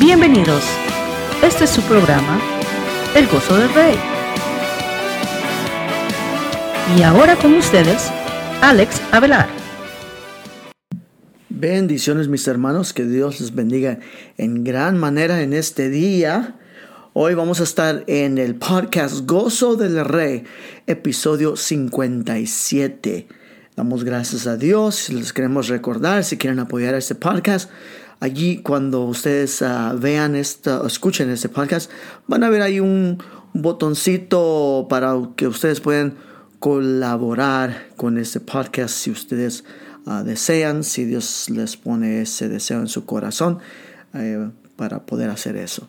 Bienvenidos. Este es su programa, El Gozo del Rey. Y ahora con ustedes, Alex Avelar. Bendiciones mis hermanos, que Dios les bendiga en gran manera en este día. Hoy vamos a estar en el podcast Gozo del Rey, episodio 57. Damos gracias a Dios, les queremos recordar si quieren apoyar este podcast. Allí cuando ustedes uh, vean esto, escuchen este podcast, van a ver ahí un, botoncito para que ustedes puedan colaborar con este podcast si ustedes uh, desean, si Dios les pone ese deseo en su corazón eh, para poder hacer eso.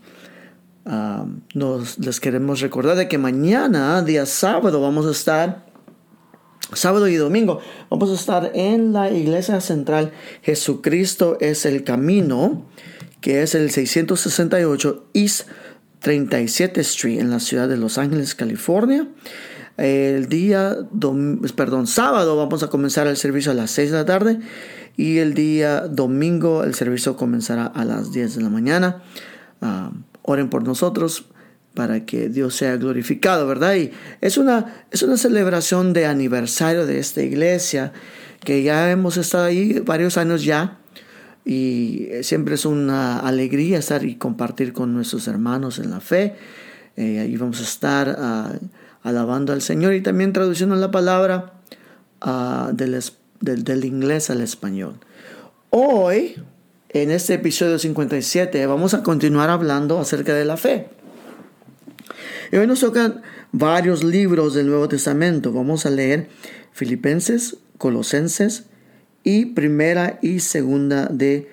Uh, nos les queremos recordar de que mañana, día sábado, vamos a estar, sábado y domingo, vamos a estar en la iglesia central Jesucristo es el camino, que es el 668 East 37 Street en la ciudad de Los Ángeles, California. El día, perdón, sábado vamos a comenzar el servicio a las 6 de la tarde y el día domingo el servicio comenzará a las 10 de la mañana. Uh, oren por nosotros para que Dios sea glorificado, ¿verdad? Y es una, es una celebración de aniversario de esta iglesia que ya hemos estado ahí varios años ya y siempre es una alegría estar y compartir con nuestros hermanos en la fe. Eh, ahí vamos a estar uh, alabando al Señor y también traduciendo la palabra del, del, del, inglés al español. Hoy, en este episodio 57, vamos a continuar hablando acerca de la fe. Y hoy nos tocan varios libros del Nuevo Testamento. Vamos a leer Filipenses, Colosenses y Primera y Segunda de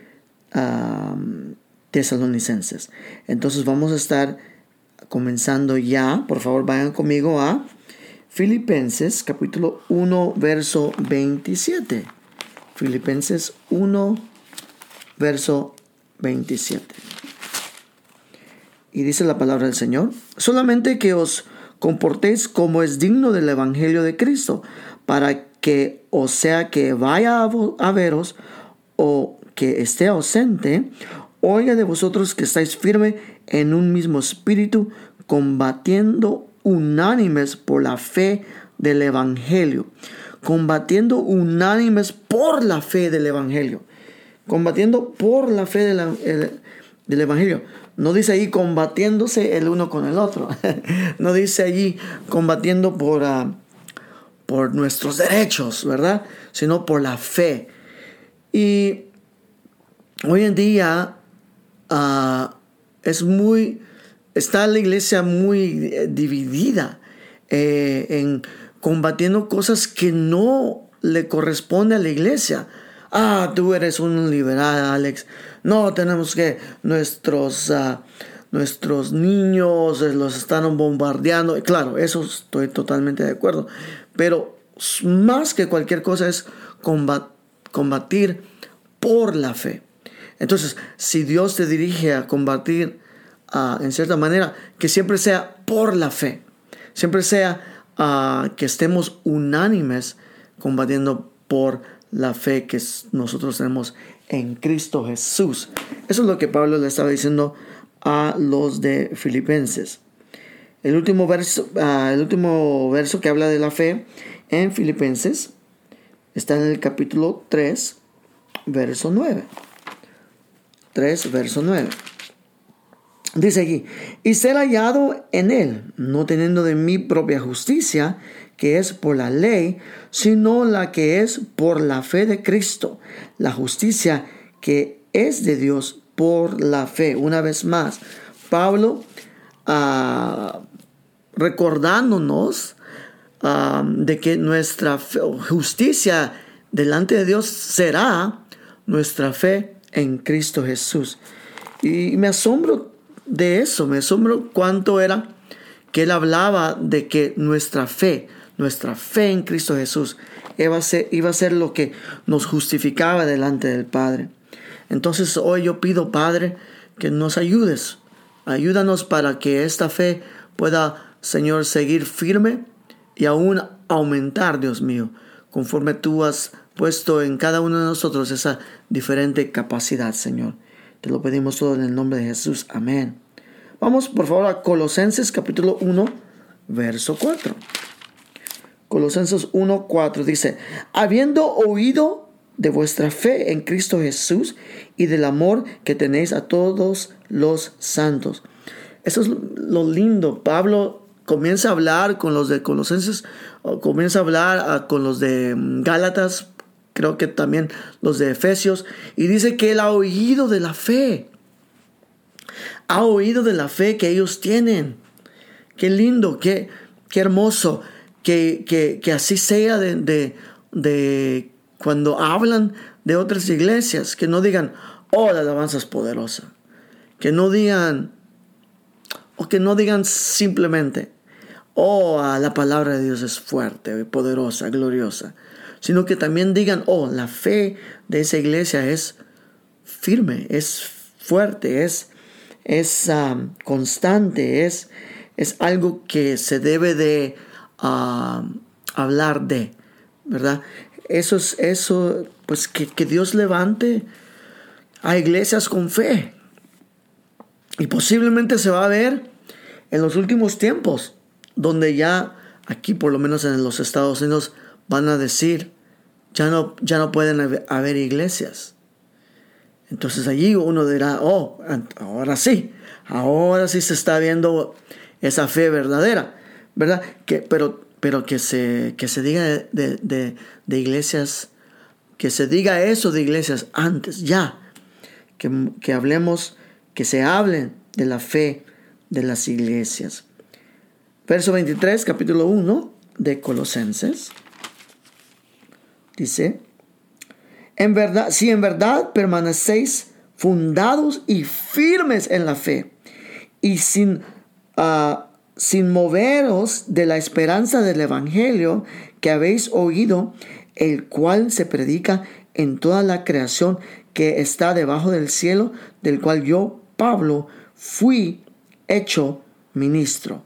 Tesalonicenses. Entonces vamos a estar comenzando ya, por favor vayan conmigo a Filipenses capítulo 1 verso 27. Filipenses 1 verso 27. Y dice la palabra del Señor, solamente que os comportéis como es digno del Evangelio de Cristo, para que o sea que vaya a, veros o que esté ausente, oiga de vosotros que estáis firme en un mismo espíritu, combatiendo unánimes por la fe del Evangelio. Combatiendo unánimes por la fe del Evangelio. Combatiendo por la fe del, el, del Evangelio. No dice ahí combatiéndose el uno con el otro. no dice allí combatiendo por, uh, por nuestros derechos, ¿verdad? Sino por la fe. Y hoy en día uh, es muy, está la iglesia muy eh, dividida eh, en combatiendo cosas que no le corresponde a la iglesia. Ah, tú eres un liberal, Alex. No, tenemos que nuestros, uh, nuestros niños los están bombardeando. Claro, eso estoy totalmente de acuerdo. Pero más que cualquier cosa es combatir por la fe. Entonces, si Dios te dirige a combatir uh, en cierta manera, que siempre sea por la fe, siempre sea uh, que estemos unánimes combatiendo por la fe que nosotros tenemos en Cristo Jesús. Eso es lo que Pablo le estaba diciendo a los de Filipenses. El último verso, uh, el último verso que habla de la fe en Filipenses está en el capítulo 3, verso 9. 3, verso 9. Dice aquí, y ser hallado en él, no teniendo de mi propia justicia, que es por la ley, sino la que es por la fe de Cristo, la justicia que es de Dios por la fe. Una vez más, Pablo uh, recordándonos uh, de que nuestra fe, justicia delante de Dios será nuestra fe en Cristo Jesús. Y me asombro de eso, me asombro cuánto era que él hablaba de que nuestra fe, nuestra fe en Cristo Jesús iba a ser, iba a ser lo que nos justificaba delante del Padre. Entonces hoy yo pido, Padre, que nos ayudes. Ayúdanos para que esta fe pueda, Señor, seguir firme y aún aumentar, Dios mío, conforme tú has puesto en cada uno de nosotros esa diferente capacidad, Señor. Te lo pedimos todo en el nombre de Jesús. Amén. Vamos por favor a Colosenses capítulo 1, verso 4. Colosenses 1, 4 dice, habiendo oído de vuestra fe en Cristo Jesús y del amor que tenéis a todos los santos. Eso es lo lindo. Pablo comienza a hablar con los de Colosenses, comienza a hablar ah, con los de mm, Gálatas, creo que también los de Efesios, y dice que él ha oído de la fe. Ha oído de la fe que ellos tienen. Qué lindo, qué, qué hermoso, que, que, así sea de, de, cuando hablan de otras iglesias, que no digan, oh, la alabanza es poderosa. Que no digan, o que no digan simplemente, oh, la palabra de Dios es fuerte, poderosa, gloriosa sino que también digan, oh, la fe de esa iglesia es firme, es fuerte, es, es um, constante, es, es algo que se debe de um, hablar de, ¿verdad? Eso es eso, pues que, que Dios levante a iglesias con fe. Y posiblemente se va a ver en los últimos tiempos, donde ya aquí por lo menos en los Estados Unidos van a decir, ya no, ya no pueden haber, iglesias. Entonces allí uno dirá, oh, ahora sí, ahora sí se está viendo esa fe verdadera, ¿verdad? Que, pero, pero que se, que se diga de, de, iglesias, que se diga eso de iglesias antes, ya, que, que hablemos, que se hablen de la fe de las iglesias. Verso 23, capítulo 1 de Colosenses. Dice, en verdad, si en verdad permanecéis fundados y firmes en la fe y sin, ah, sin moveros de la esperanza del Evangelio que habéis oído, el cual se predica en toda la creación que está debajo del cielo, del cual yo, Pablo, fui hecho ministro.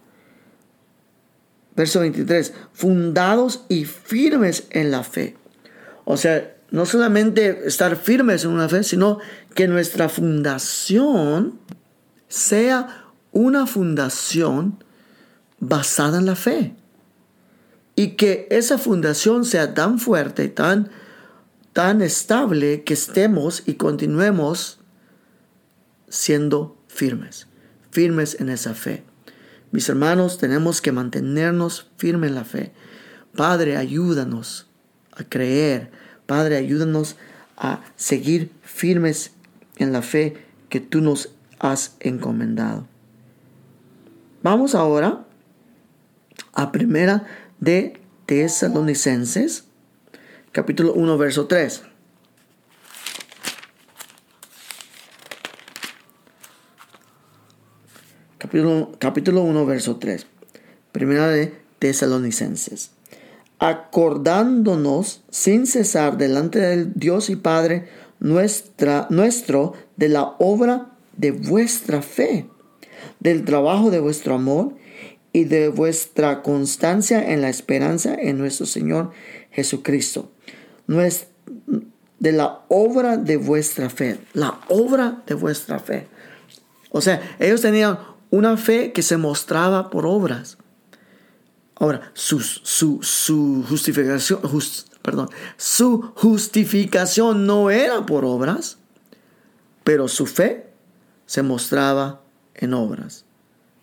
Verso 23, fundados y firmes en la fe. O sea, no solamente estar firmes en una fe, sino que nuestra fundación sea una fundación basada en la fe. Y que esa fundación sea tan fuerte, tan, tan estable, que estemos y continuemos siendo firmes, firmes en esa fe. Mis hermanos, tenemos que mantenernos firmes en la fe. Padre, ayúdanos a creer. Padre, ayúdanos a seguir firmes en la fe que tú nos has encomendado. Vamos ahora a primera de Tesalonicenses, capítulo 1, verso 3. Capítulo, capítulo 1, verso 3. Primera de Tesalonicenses acordándonos sin cesar delante del Dios y Padre nuestra, nuestro de la obra de vuestra fe, del trabajo de vuestro amor y de vuestra constancia en la esperanza en nuestro Señor Jesucristo. De la obra de vuestra fe, la obra de vuestra fe. O sea, ellos tenían una fe que se mostraba por obras. Ahora, su, su, justificación, perdón, su justificación no era por obras, pero su fe se mostraba en obras.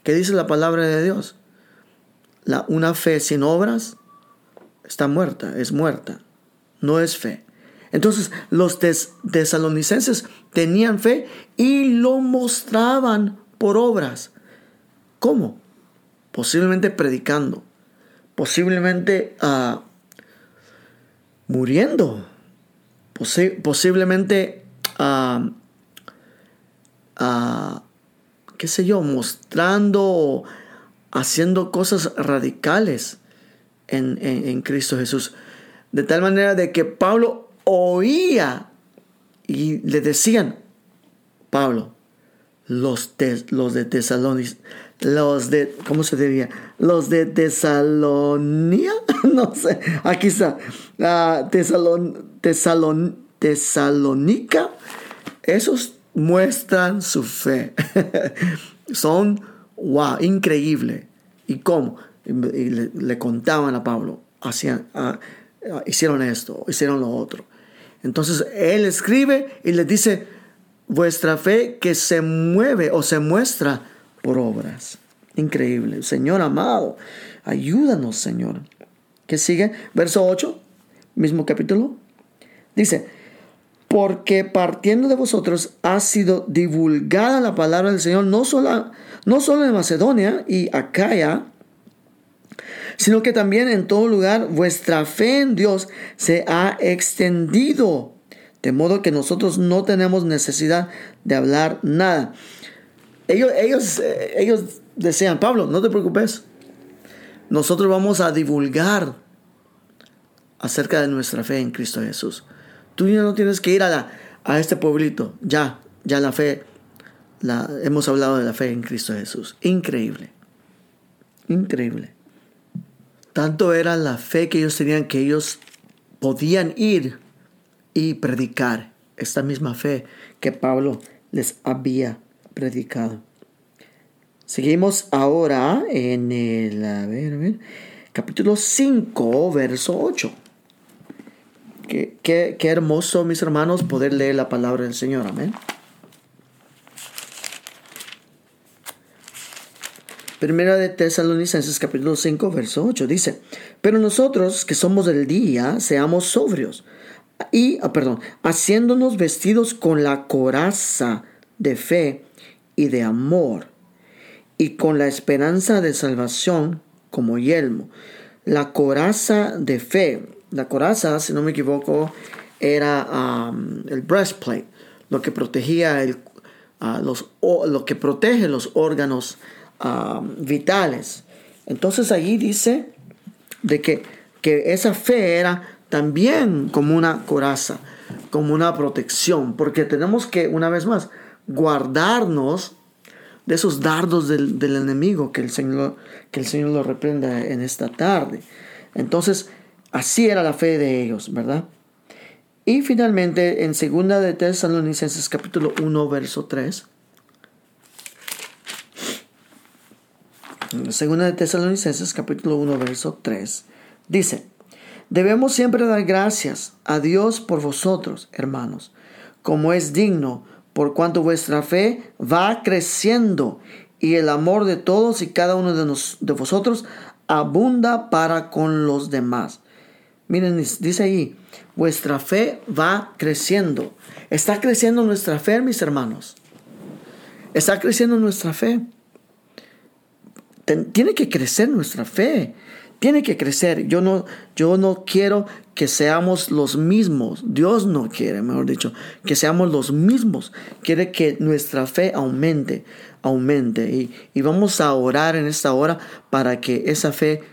¿Qué dice la palabra de Dios? La, una fe sin obras está muerta, es muerta, no es fe. Entonces los tesalonicenses tenían fe y lo mostraban por obras. ¿Cómo? Posiblemente predicando, posiblemente uh, muriendo, posiblemente, uh, uh, qué sé yo, mostrando, haciendo cosas radicales en, en, Cristo Jesús. De tal manera de que Pablo oía y le decían, Pablo, los, los de Tesalónica, los de, ¿cómo se diría? Los de Tesalonía, no sé, aquí está, uh, Tesalon, Tesalónica, esos muestran su fe. Son, wow, increíble. ¿Y cómo? Y le, contaban a Pablo, hacían, ah, ah, hicieron esto, hicieron lo otro. Entonces él escribe y le dice, vuestra fe que se mueve o se muestra por obras. Increíble. Señor amado, ayúdanos, Señor. ¿Qué sigue? Verso 8, mismo capítulo. Dice, porque partiendo de vosotros ha sido divulgada la palabra del Señor, no solo, no solo en Macedonia y Acaya, sino que también en todo lugar vuestra fe en Dios se ha extendido, de modo que nosotros no tenemos necesidad de hablar nada. Ellos, ellos, eh, ellos desean, Pablo, no te preocupes, nosotros vamos a divulgar acerca de nuestra fe en Cristo Jesús. Tú ya no tienes que ir a, a este pueblito, ya, ya la fe, hemos hablado de la fe en Cristo Jesús. Increíble, increíble. Tanto era la fe que ellos tenían que ellos podían ir y predicar esta misma fe que Pablo les había predicado. Seguimos ahora en el capítulo 5, verso 8. Qué, qué, qué hermoso, mis hermanos, poder leer la palabra del Señor. Amén. Primera de Tesalonicenses capítulo 5 verso 8 dice, pero nosotros que somos del día, seamos sobrios y, ah, perdón, haciéndonos vestidos con la coraza de fe y de amor y con la esperanza de salvación como yelmo. La coraza de fe, la coraza, si no me equivoco, era el breastplate, lo que protegía el, los, lo que protege los órganos vitales. Entonces allí dice de que, que esa fe era también como una coraza, como una protección, porque tenemos que, una vez más, guardarnos de esos dardos del, del, enemigo que el, Señor, que el Señor lo reprenda en esta tarde. Entonces, así era la fe de ellos, ¿verdad? Y finalmente, en segunda de Tesalonicenses capítulo 1, verso 3, Segunda de Tesalonicenses capítulo 1 verso 3 dice, debemos siempre dar gracias a Dios por vosotros, hermanos, como es digno, por cuanto vuestra fe va creciendo y el amor de todos y cada uno de, de vosotros abunda para con los demás. Miren, dice ahí, vuestra fe va creciendo. Está creciendo nuestra fe, mis hermanos. Está creciendo nuestra fe tiene que crecer nuestra fe. Tiene que crecer. Yo no, yo no quiero que seamos los mismos. Dios no quiere, mejor dicho, que seamos los mismos. Quiere que nuestra fe aumente, aumente. Y, y vamos a orar en esta hora para que esa fe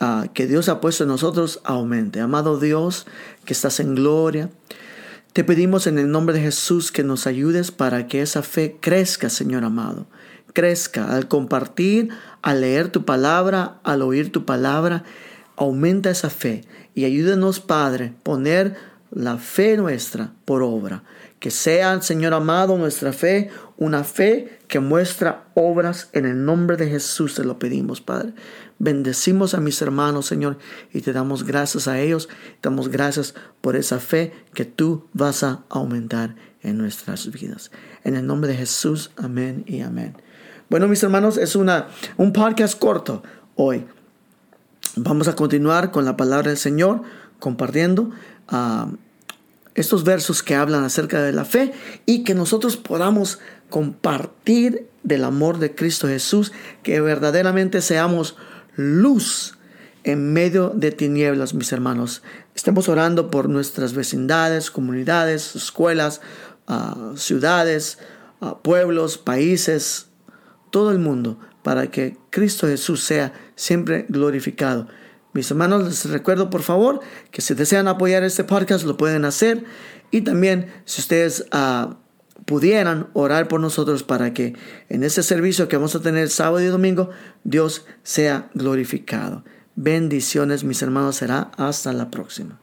uh, que Dios ha puesto en nosotros aumente. Amado Dios, que estás en gloria. Te pedimos en el nombre de Jesús que nos ayudes para que esa fe crezca, Señor amado. Crezca al compartir, al leer tu palabra, al oír tu palabra, aumenta esa fe y ayúdenos, Padre, poner la fe nuestra por obra. Que sea, Señor amado, nuestra fe una fe que muestra obras en el nombre de Jesús, te lo pedimos, Padre. Bendecimos a mis hermanos, Señor, y te damos gracias a ellos, damos gracias por esa fe que tú vas a aumentar en nuestras vidas. En el nombre de Jesús, amén y amén. Bueno, mis hermanos, es una, un podcast corto hoy. Vamos a continuar con la palabra del Señor, compartiendo ah, estos versos que hablan acerca de la fe y que nosotros podamos compartir del amor de Cristo Jesús, que verdaderamente seamos luz en medio de tinieblas, mis hermanos. Estemos orando por nuestras vecindades, comunidades, escuelas, ah, ciudades, ah, pueblos, países, todo el mundo para que Cristo Jesús sea siempre glorificado. Mis hermanos, les recuerdo por favor que si desean apoyar este podcast lo pueden hacer y también si ustedes uh, pudieran orar por nosotros para que en este servicio que vamos a tener sábado y domingo Dios sea glorificado. Bendiciones mis hermanos, será hasta la próxima.